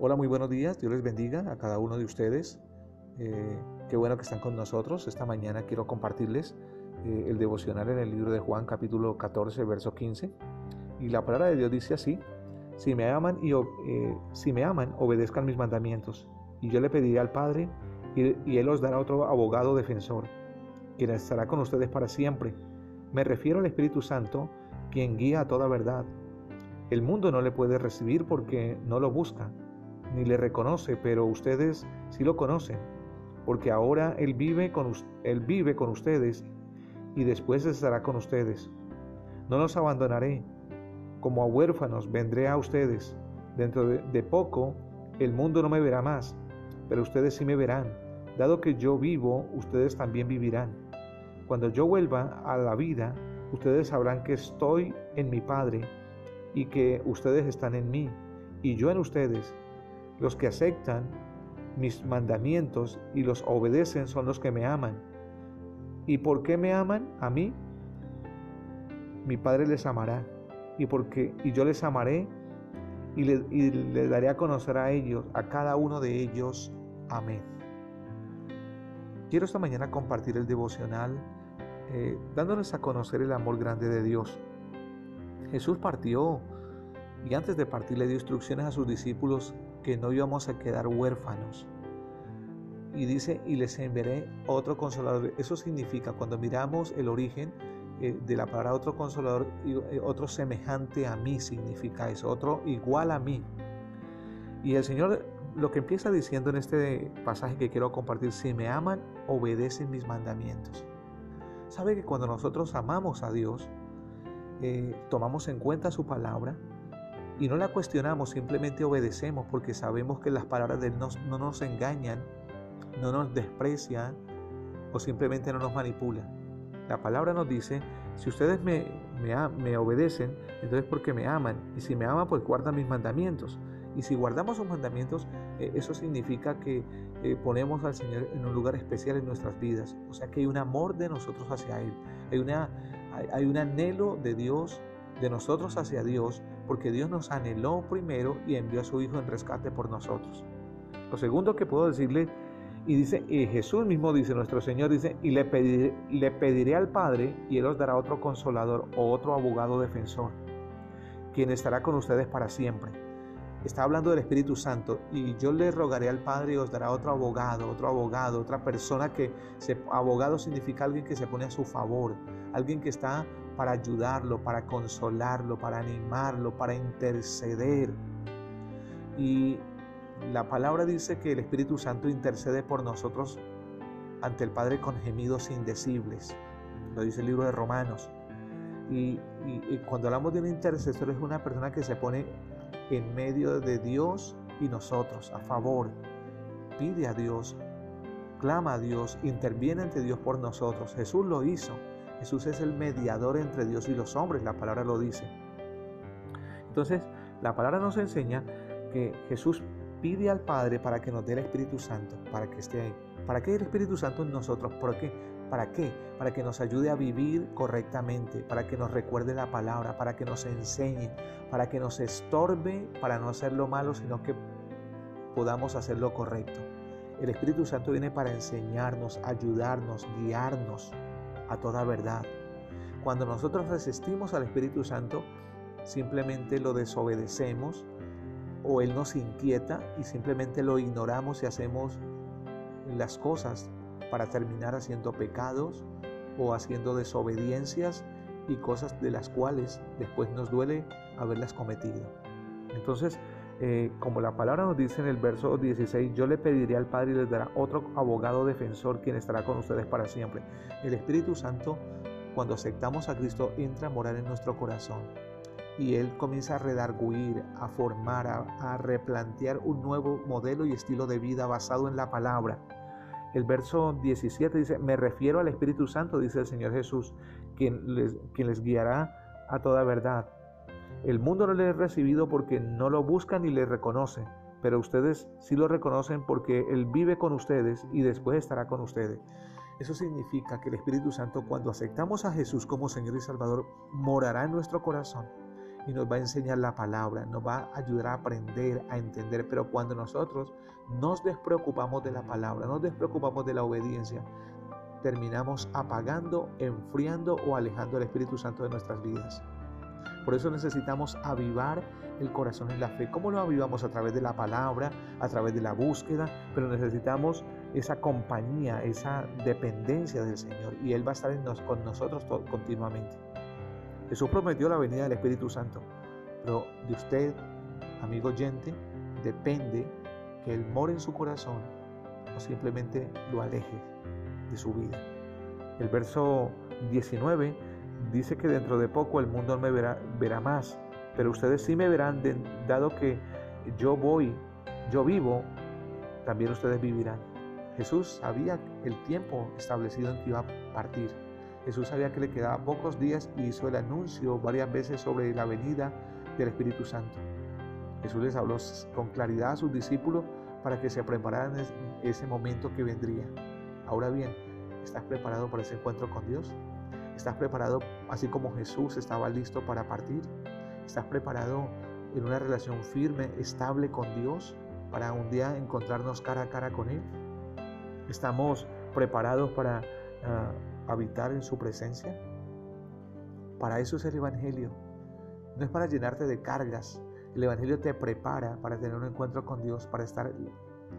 Hola, muy buenos días. Dios les bendiga a cada uno de ustedes. Eh, qué bueno que están con nosotros. Esta mañana quiero compartirles eh, el devocional en el libro de Juan capítulo 14, verso 15. Y la palabra de Dios dice así, si me aman, y, eh, si me aman obedezcan mis mandamientos. Y yo le pediré al Padre y, Él os dará otro abogado defensor, quien estará con ustedes para siempre. Me refiero al Espíritu Santo, quien guía a toda verdad. El mundo no le puede recibir porque no lo busca ni le reconoce, pero ustedes sí lo conocen, porque ahora Él vive con, él vive con ustedes y después estará con ustedes. No los abandonaré, como a huérfanos vendré a ustedes. Dentro de, de poco el mundo no me verá más, pero ustedes sí me verán. Dado que yo vivo, ustedes también vivirán. Cuando yo vuelva a la vida, ustedes sabrán que estoy en mi Padre y que ustedes están en mí y yo en ustedes los que aceptan mis mandamientos y los obedecen son los que me aman. ¿Y por qué me aman a mí? Mi Padre les amará. Y, porque, y yo les amaré y les daré a conocer a ellos, a cada uno de ellos. Amén. Quiero esta mañana compartir el devocional eh, dándoles a conocer el amor grande de Dios. Jesús partió y antes de partir le dio instrucciones a sus discípulos que no íbamos a quedar huérfanos. Y dice, y les enviaré otro consolador. Eso significa, cuando miramos el origen eh, de la palabra otro consolador, eh, otro semejante a mí significa eso, otro igual a mí. Y el Señor lo que empieza diciendo en este pasaje que quiero compartir, si me aman, obedecen mis mandamientos. Sabe que cuando nosotros amamos a Dios, eh, tomamos en cuenta su palabra, y no la cuestionamos, simplemente obedecemos porque sabemos que las palabras de Él no, nos engañan, no nos desprecian o simplemente no nos manipulan. La palabra nos dice, si ustedes me, me, obedecen, entonces porque me aman. Y si me aman, pues guardan mis mandamientos. Y si guardamos sus mandamientos, eh, eso significa que eh, ponemos al Señor en un lugar especial en nuestras vidas. O sea que hay un amor de nosotros hacia Él. Hay, una, hay un anhelo de Dios, de nosotros hacia Dios, porque Dios nos anheló primero y envió a su Hijo en rescate por nosotros. Lo segundo que puedo decirle, y dice, y Jesús mismo dice, nuestro Señor dice, y le pediré, al Padre y Él os dará otro consolador o otro abogado defensor, quien estará con ustedes para siempre. Está hablando del Espíritu Santo y yo le rogaré al Padre y os dará otro abogado, otro abogado, otra persona que se, abogado significa alguien que se pone a su favor, alguien que está para ayudarlo, para consolarlo, para animarlo, para interceder. Y la palabra dice que el Espíritu Santo intercede por nosotros ante el Padre con gemidos indecibles. Lo dice el libro de Romanos. Y, cuando hablamos de un intercesor es una persona que se pone en medio de Dios y nosotros, a favor. Pide a Dios, clama a Dios, interviene ante Dios por nosotros. Jesús lo hizo. Jesús es el mediador entre Dios y los hombres, la palabra lo dice. Entonces, la palabra nos enseña que Jesús pide al Padre para que nos dé el Espíritu Santo, para que esté ahí. ¿Para qué el Espíritu Santo en nosotros? ¿Por qué? ¿Para qué? Para que nos ayude a vivir correctamente, para que nos recuerde la palabra, para que nos enseñe, para que nos estorbe, para no hacer lo malo, sino que podamos hacer lo correcto. El Espíritu Santo viene para enseñarnos, ayudarnos, guiarnos a toda verdad. Cuando nosotros resistimos al Espíritu Santo, simplemente lo desobedecemos o Él nos inquieta y simplemente lo ignoramos y hacemos las cosas para terminar haciendo pecados o haciendo desobediencias y cosas de las cuales después nos duele haberlas cometido. Entonces, eh, como la palabra nos dice en el verso 16, yo le pediré al Padre y les dará otro abogado defensor quien estará con ustedes para siempre. El Espíritu Santo, cuando aceptamos a Cristo, entra a morar en nuestro corazón y Él comienza a redarguir, a formar, a, replantear un nuevo modelo y estilo de vida basado en la palabra. El verso 17 dice, me refiero al Espíritu Santo, dice el Señor Jesús, quien les guiará a toda verdad. El mundo no le ha recibido porque no lo buscan ni le reconocen, pero ustedes sí lo reconocen porque Él vive con ustedes y después estará con ustedes. Eso significa que el Espíritu Santo cuando aceptamos a Jesús como Señor y Salvador morará en nuestro corazón y nos va a enseñar la palabra, nos va a ayudar a aprender, a entender. Pero cuando nosotros nos despreocupamos de la palabra, nos despreocupamos de la obediencia, terminamos apagando, enfriando o alejando al Espíritu Santo de nuestras vidas. Por eso necesitamos avivar el corazón en la fe. ¿Cómo lo avivamos? A través de la palabra, a través de la búsqueda, pero necesitamos esa compañía, esa dependencia del Señor y Él va a estar con nosotros continuamente. Jesús prometió la venida del Espíritu Santo, pero de usted, amigo oyente, depende que Él more en su corazón o simplemente lo aleje de su vida. El verso 19 dice que dentro de poco el mundo me verá, verá más, pero ustedes sí me verán, dado que yo voy, yo vivo, también ustedes vivirán. Jesús sabía el tiempo establecido en que iba a partir. Jesús sabía que le quedaban pocos días y hizo el anuncio varias veces sobre la venida del Espíritu Santo. Jesús les habló con claridad a sus discípulos para que se prepararan ese momento que vendría. Ahora bien, ¿estás preparado para ese encuentro con Dios? ¿Estás preparado así como Jesús estaba listo para partir? ¿Estás preparado en una relación firme, estable con Dios para un día encontrarnos cara a cara con Él? ¿Estamos preparados para ah, habitar en su presencia? Para eso es el Evangelio. No es para llenarte de cargas. El Evangelio te prepara para tener un encuentro con Dios, para estar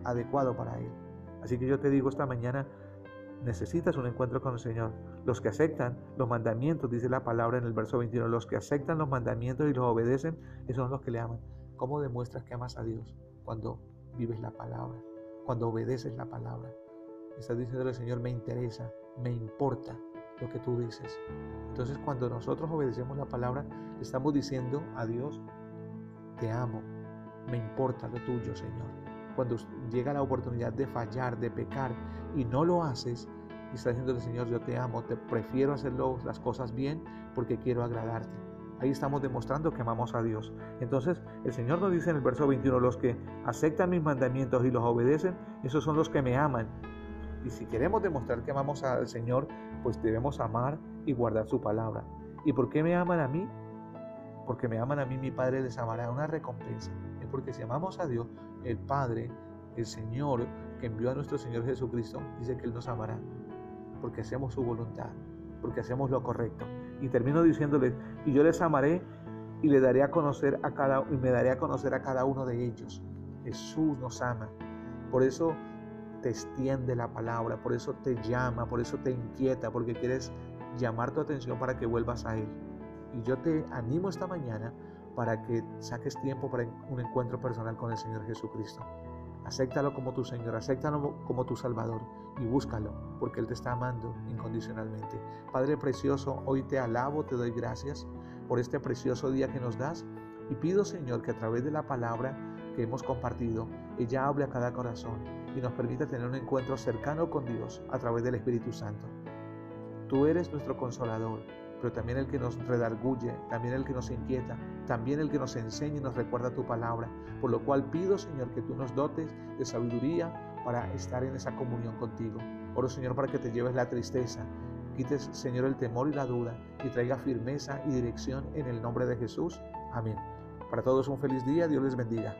adecuado para Él. Así que yo te digo esta mañana, necesitas un encuentro con el Señor. Los que aceptan los mandamientos, dice la palabra en el verso 21, los que aceptan los mandamientos y los obedecen, esos son los que le aman. ¿Cómo demuestras que amas a Dios? Cuando vives la palabra, cuando obedeces la palabra. Estás diciendo al Señor, me interesa, me importa lo que tú dices. Entonces cuando nosotros obedecemos la palabra, estamos diciendo a Dios, te amo, me importa lo tuyo, Señor cuando llega la oportunidad de fallar, de pecar y no lo haces, y está diciendo Señor, yo te amo, te prefiero hacer las cosas bien porque quiero agradarte. Ahí estamos demostrando que amamos a Dios. Entonces, el Señor nos dice en el verso 21, los que aceptan mis mandamientos y los obedecen, esos son los que me aman. Y si queremos demostrar que amamos al Señor, pues debemos amar y guardar su palabra. ¿Y por qué me aman a mí? Porque me aman a mí, mi Padre les amará una recompensa. Porque si amamos a Dios, el Padre, el Señor que envió a nuestro Señor Jesucristo, dice que Él nos amará, porque hacemos su voluntad, porque hacemos lo correcto. Y termino diciéndoles, y yo les amaré y le daré a conocer a cada y me daré a conocer a cada uno de ellos. Jesús nos ama. Por eso te extiende la palabra, por eso te llama, por eso te inquieta, porque quieres llamar tu atención para que vuelvas a Él. Y yo te animo esta mañana para que saques tiempo para un encuentro personal con el Señor Jesucristo. Acéptalo como tu Señor, acéptalo como tu Salvador y búscalo, porque Él te está amando incondicionalmente. Padre precioso, hoy te alabo, te doy gracias por este precioso día que nos das y pido, Señor, que a través de la palabra que hemos compartido, ella hable a cada corazón y nos permita tener un encuentro cercano con Dios a través del Espíritu Santo. Tú eres nuestro consolador pero también el que nos redarguye, también el que nos inquieta, también el que nos enseña y nos recuerda tu palabra. Por lo cual pido, Señor, que tú nos dotes de sabiduría para estar en esa comunión contigo. Oro, Señor, para que te lleves la tristeza, quites, Señor, el temor y la duda y traiga firmeza y dirección en el nombre de Jesús. Amén. Para todos un feliz día, Dios les bendiga.